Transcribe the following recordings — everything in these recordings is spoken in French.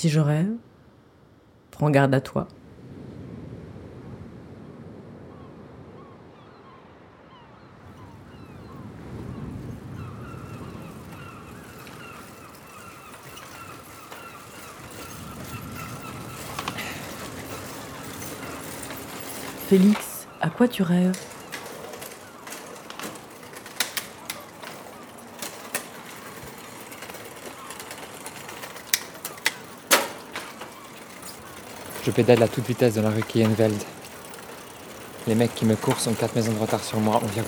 Si je rêve, prends garde à toi. Félix, à quoi tu rêves? Je pédale à toute vitesse dans la rue Kienveld. Les mecs qui me courent sont quatre maisons de retard sur moi environ.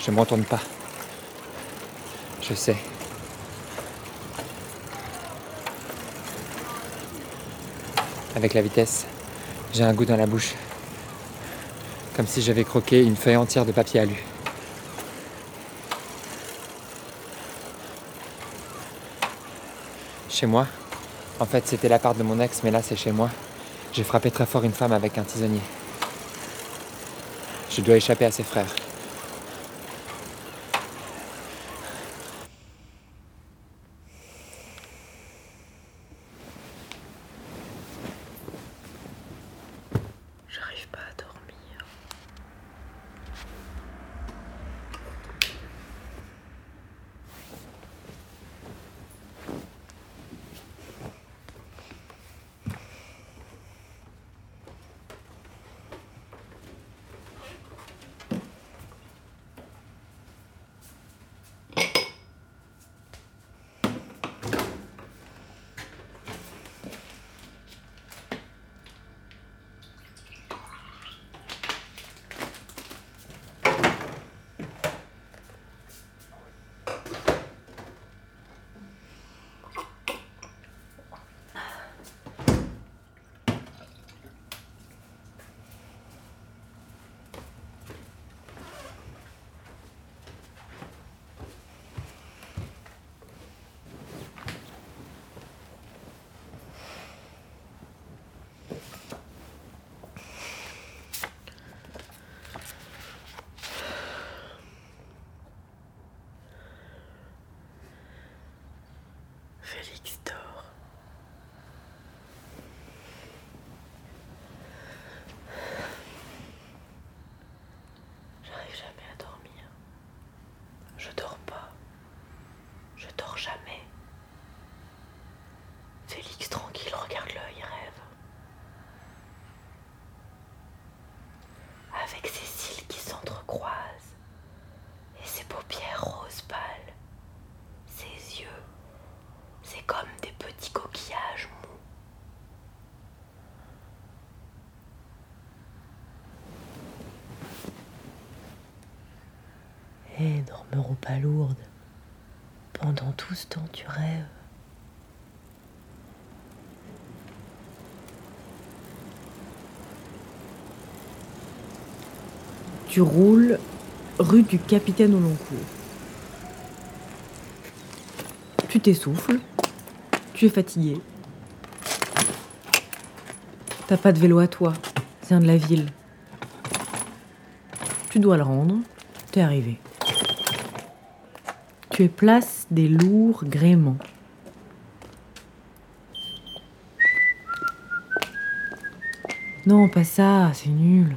Je ne me retourne pas. Je sais. Avec la vitesse, j'ai un goût dans la bouche. Comme si j'avais croqué une feuille entière de papier alu. Chez moi, en fait, c'était l'appart de mon ex, mais là, c'est chez moi. J'ai frappé très fort une femme avec un tisonnier. Je dois échapper à ses frères. Hé, dormeurons pas lourde. Pendant tout ce temps, tu rêves. Tu roules rue du Capitaine au long cours. Tu t'essouffles. Tu es fatigué. T'as pas de vélo à toi. C'est un de la ville. Tu dois le rendre. T'es arrivé. Tu es place des lourds gréements. Non, pas ça, c'est nul.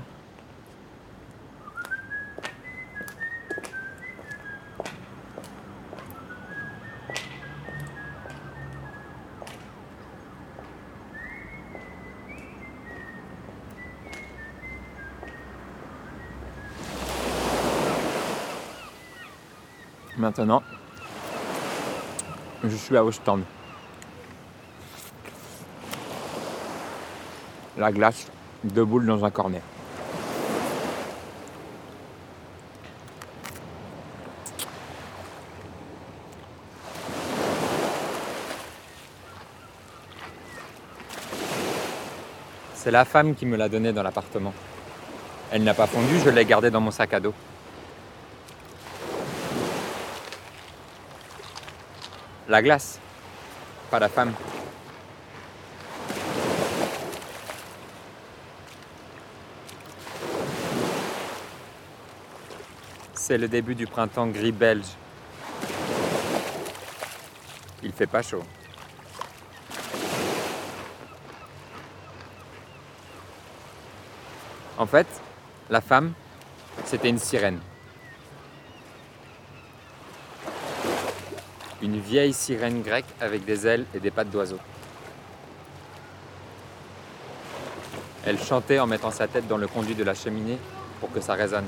Maintenant, je suis à Ostende. La glace, deux boules dans un cornet. C'est la femme qui me l'a donné dans l'appartement. Elle n'a pas fondu, je l'ai gardée dans mon sac à dos. la glace, pas la femme. C'est le début du printemps gris belge. Il fait pas chaud. En fait, la femme, c'était une sirène. Une vieille sirène grecque avec des ailes et des pattes d'oiseau. Elle chantait en mettant sa tête dans le conduit de la cheminée pour que ça résonne.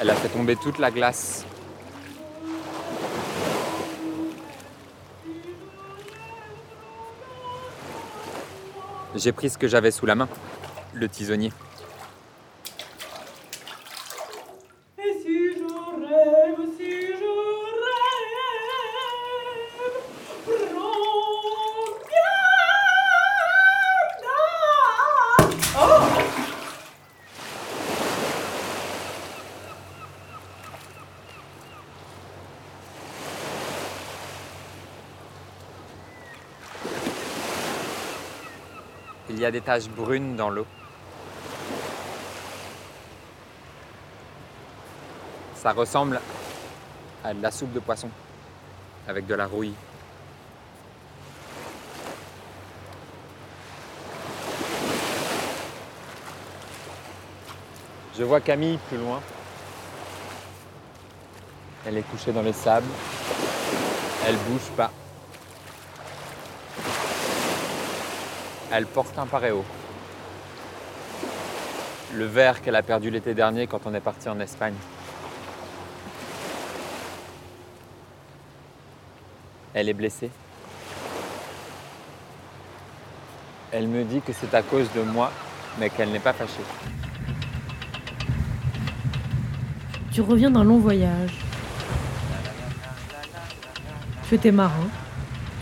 Elle a fait tomber toute la glace. J'ai pris ce que j'avais sous la main, le tisonnier. Et si je rêve, si je rêve, prends bien garde. Oh Il y a des taches brunes dans l'eau. Ça ressemble à de la soupe de poisson avec de la rouille. Je vois Camille plus loin. Elle est couchée dans le sable. Elle bouge pas. Elle porte un paréo. Le verre qu'elle a perdu l'été dernier quand on est parti en Espagne. Elle est blessée. Elle me dit que c'est à cause de moi, mais qu'elle n'est pas fâchée. Tu reviens d'un long voyage. Tu étais marin.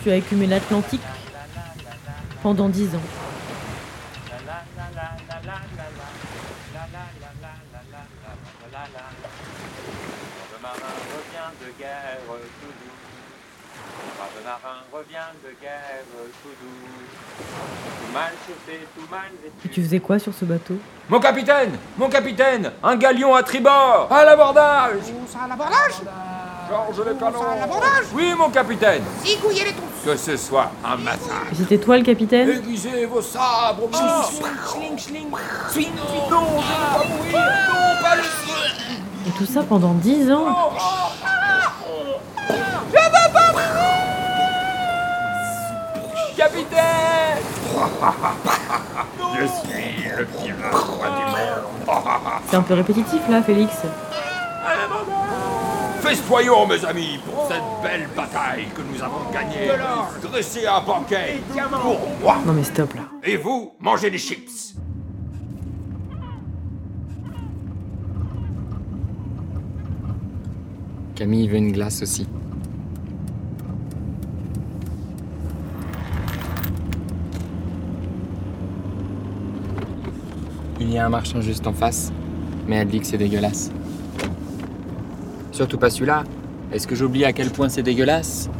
Tu as écumé l'Atlantique pendant dix ans. Le marin revient de guerre tout doux. Le marin revient de guerre tout doux. Tout mal chauffé, tout mal Et vêtu. tu faisais quoi sur ce bateau? Mon capitaine Mon capitaine Un galion à tribord À l'abordage à l'abordage? Georges Oui, mon capitaine. Zigouillez les Que ce soit un matin. Et c'était toi le capitaine Aiguisez vos sabres, Schling, schling, swing, non, je ne veux pas mourir Non, pas le Et tout ça pendant dix ans. Capitaine. C'est un peu répétitif là, Félix. Festoyons, mes amis, pour cette belle bataille que nous avons gagnée. Dressez un banquet pour moi. Non mais stop là. Et vous, mangez des chips. Camille veut une glace aussi. Il y a un marchand juste en face, mais elle dit que c'est dégueulasse. Surtout pas celui-là. Est-ce que j'oublie à quel point c'est dégueulasse?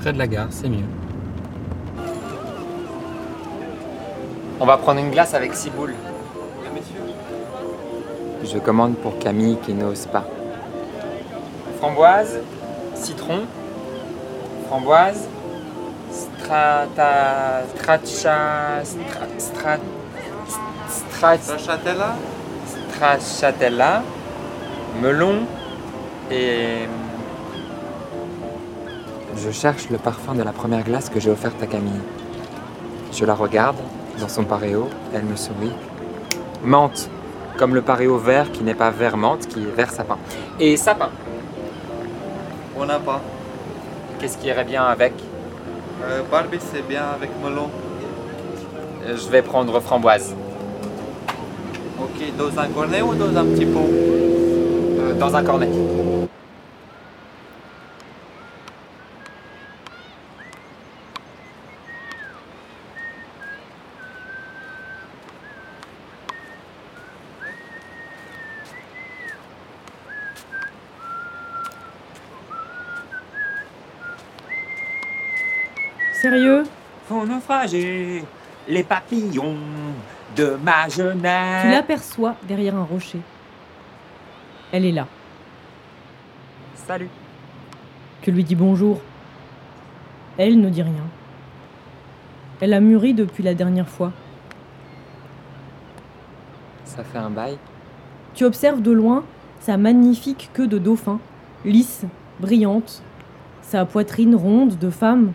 Près de la gare, c'est mieux. On va prendre une glace avec six boules. Je commande pour Camille qui n'ose pas. Framboise, citron, framboise, strata, stracha, stra, stra, stra, Stracciatella? Stracciatella, melon et... Je cherche le parfum de la première glace que j'ai offerte à Camille. Je la regarde dans son paréo, elle me sourit. Menthe, comme le paréo vert qui n'est pas vert menthe, qui est vert sapin. Et sapin, On n'a pas. qu'est-ce qui irait bien avec? Euh, Barbie, c'est bien avec melon. Euh, Je vais prendre framboise. Ok, dans un cornet ou dans un petit pot? Euh, dans un cornet. Sérieux? Font naufrager les papillons de ma Tu jeunesse. l'aperçois derrière un rocher. Elle est là. Salut. Tu lui dis bonjour. Elle ne dit rien. Elle a mûri depuis la dernière fois. Ça fait un bail? Tu observes de loin sa magnifique queue de dauphin, lisse, brillante, sa poitrine ronde de femme,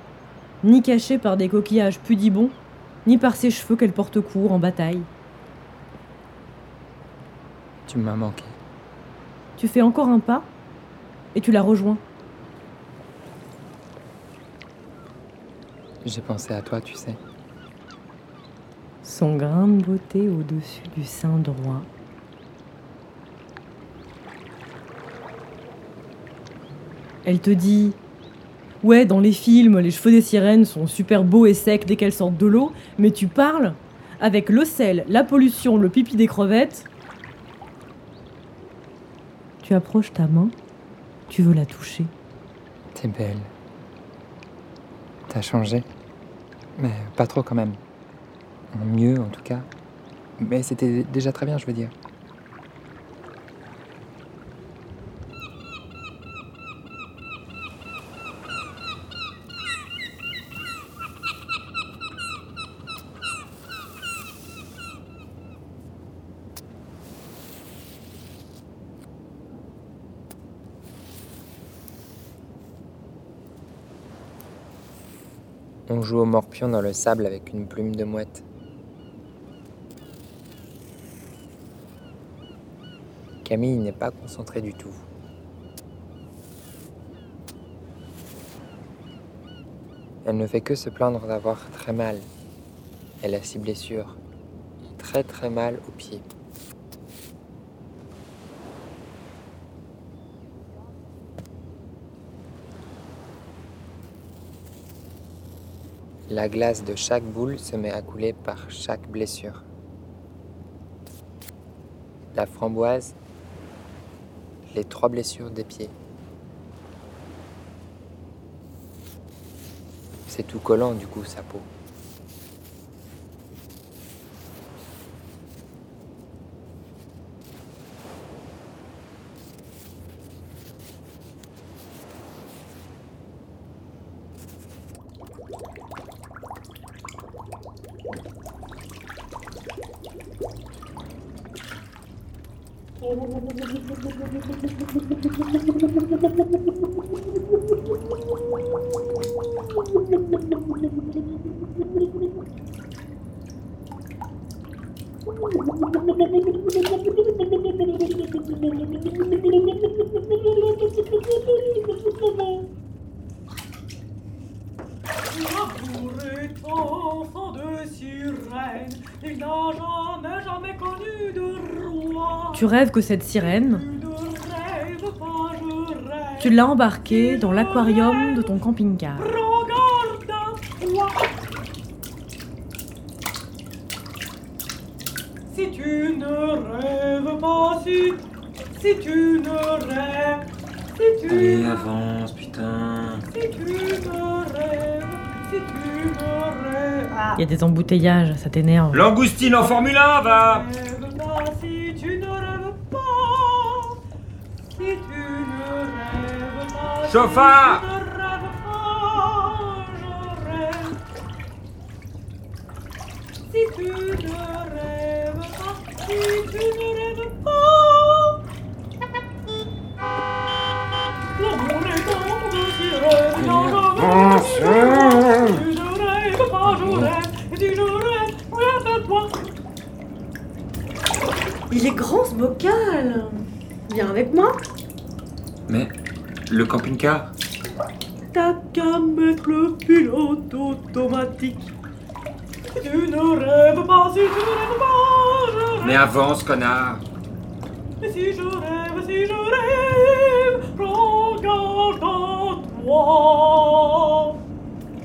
ni cachée par des coquillages pudibons, ni par ses cheveux qu'elle porte court en bataille. Tu m'as manqué. Tu fais encore un pas et tu la rejoins. J'ai pensé à toi, tu sais. Son grain de beauté au-dessus du sein droit. Elle te dit Ouais, dans les films, les cheveux des sirènes sont super beaux et secs dès qu'elles sortent de l'eau, mais tu parles avec le sel, la pollution, le pipi des crevettes. Tu approches ta main, tu veux la toucher. T'es belle. T'as changé. Mais pas trop quand même. Mieux en tout cas. Mais c'était déjà très bien, je veux dire. On joue au morpion dans le sable avec une plume de mouette. Camille n'est pas concentrée du tout. Elle ne fait que se plaindre d'avoir très mal. Elle a six blessures. Très très mal aux pieds. La glace de chaque boule se met à couler par chaque blessure. La framboise, les trois blessures des pieds. C'est tout collant du coup sa peau. Terima kasih! Tu rêves que cette sirène, Tu ne rêves pas, je rêve. tu l'as embarquée dans l'aquarium de ton camping-car. Regarde à toi. Si tu ne rêves pas, si, si tu ne rêves, si tu Allez, ne avance, putain. Si tu me rêves, si tu me rêves, ah, Il y a des embouteillages, ça t'énerve. Langoustine en Formule 1, va Chauffard si tu ne rêves pas, tu ne rêves pas. Il est grand ce bocal. Viens avec moi le camping-car T'as qu'à mettre le pilote automatique. Tu ne rêves pas, si tu ne rêves pas, je rêve. Mais avance, connard Et si je rêve, si je rêve, regarde toi.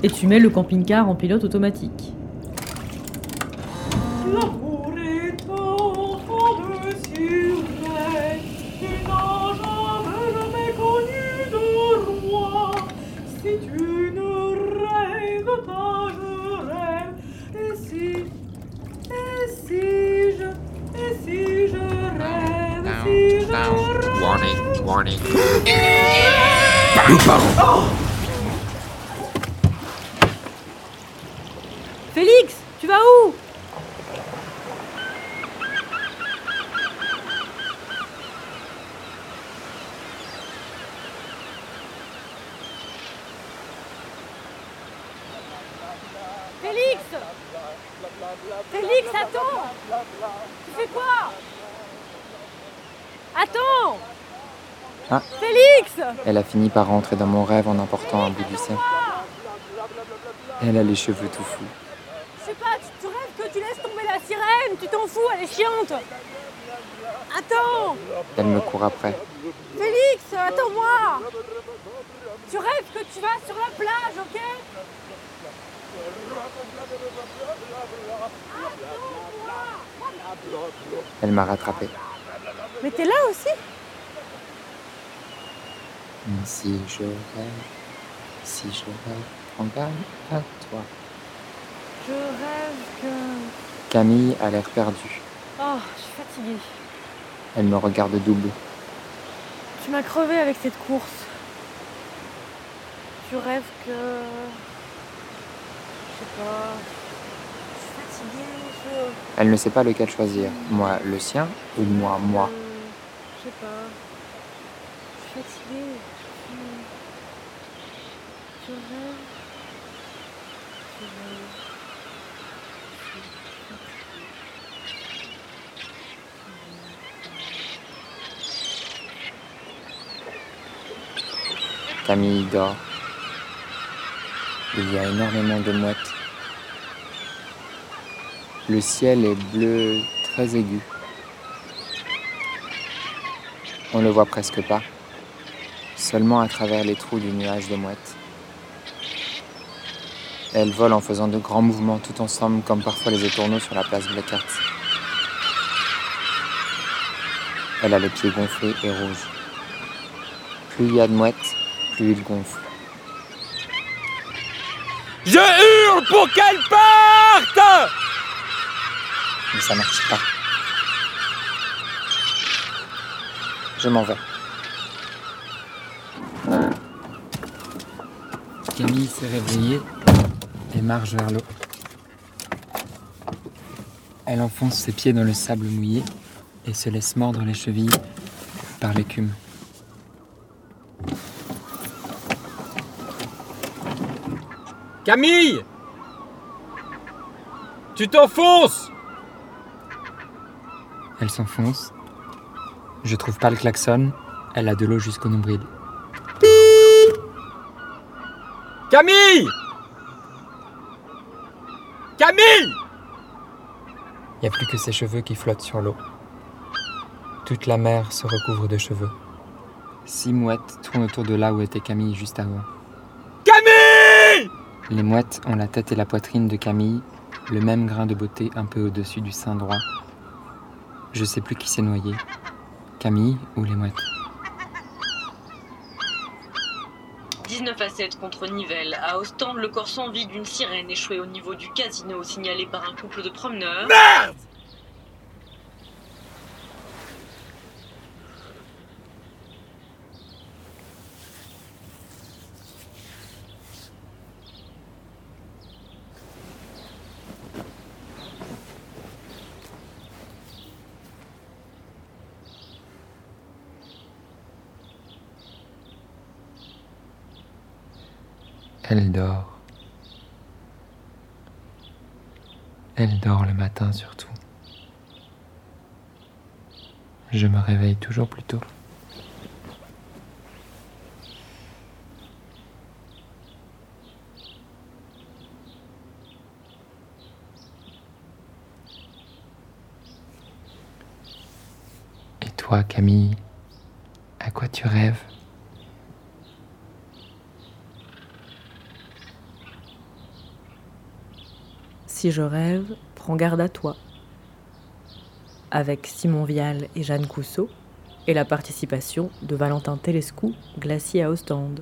Et tu mets le camping-car en pilote automatique. Félix, attends. Tu fais quoi? Attends. Ah. Félix. Elle a fini par rentrer dans mon rêve en emportant un bout du sein. Elle a les cheveux tout fous. Je sais pas, tu, tu rêves que tu laisses tomber la sirène, tu t'en fous, elle est chiante. Attends. Elle me court après. Félix, attends-moi. Tu rêves que tu vas sur la plage, ok? Elle m'a rattrapé. Mais t'es là aussi? Si je rêve, si je rêve, prends garde à toi. Je rêve que... Camille a l'air perdue. Oh, je suis fatiguée. Elle me regarde double. Tu m'as crevé avec cette course. Tu rêves que... Je sais pas... Je suis fatiguée, je... Elle ne sait pas lequel choisir. Moi, le sien ou moi, moi. Je sais pas. Je suis fatiguée. Je, je rêve. Je rêve. Camille dort. Il y a énormément de mouettes. Le ciel est bleu très aigu. On le voit presque pas, seulement à travers les trous du nuage de mouettes. Elles volent en faisant de grands mouvements tout ensemble, comme parfois les étourneaux sur la place Blackheart. Elle a les pieds gonflés et rouges. Plus il y a de mouettes, plus il gonfle. Je hurle pour qu'elle parte mais ça marche pas. Je m'en vais. Camille s'est réveillée et marche vers l'eau. Elle enfonce ses pieds dans le sable mouillé et se laisse mordre les chevilles par l'écume. Camille Tu t'enfonces Elle s'enfonce. Je trouve pas le klaxon. Elle a de l'eau jusqu'au nombril. Camille Camille Il n'y a plus que ses cheveux qui flottent sur l'eau. Toute la mer se recouvre de cheveux. Six mouettes tournent autour de là où était Camille juste avant. Les mouettes ont la tête et la poitrine de Camille, le même grain de beauté un peu au-dessus du sein droit. Je sais plus qui s'est noyé. Camille ou les mouettes 19 à 7 contre Nivelles. À Ostende, le corps sans vie d'une sirène échouée au niveau du casino signalé par un couple de promeneurs. Merde Elle dort. Elle dort le matin surtout. Je me réveille toujours plus tôt. Et toi, Camille, à quoi tu rêves? Si je rêve, prends garde à toi. Avec Simon Vial et Jeanne Cousseau, et la participation de Valentin Telescou, glacier à Ostende.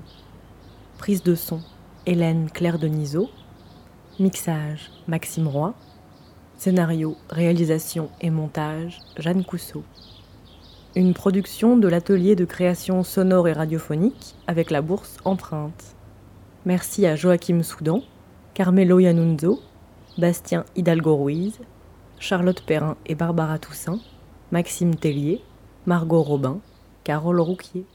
Prise de son, Hélène Claire Denisot. Mixage, Maxime Roy. Scénario, réalisation et montage, Jeanne Cousseau. une production de l'atelier de création sonore et radiophonique avec la bourse Empreinte. Merci à Joachim Soudan, Carmelo Yanunzo, Bastien Hidalgo-Ruiz, Charlotte Perrin et Barbara Toussaint, Maxime Tellier, Margot Robin, Carole Rouquier.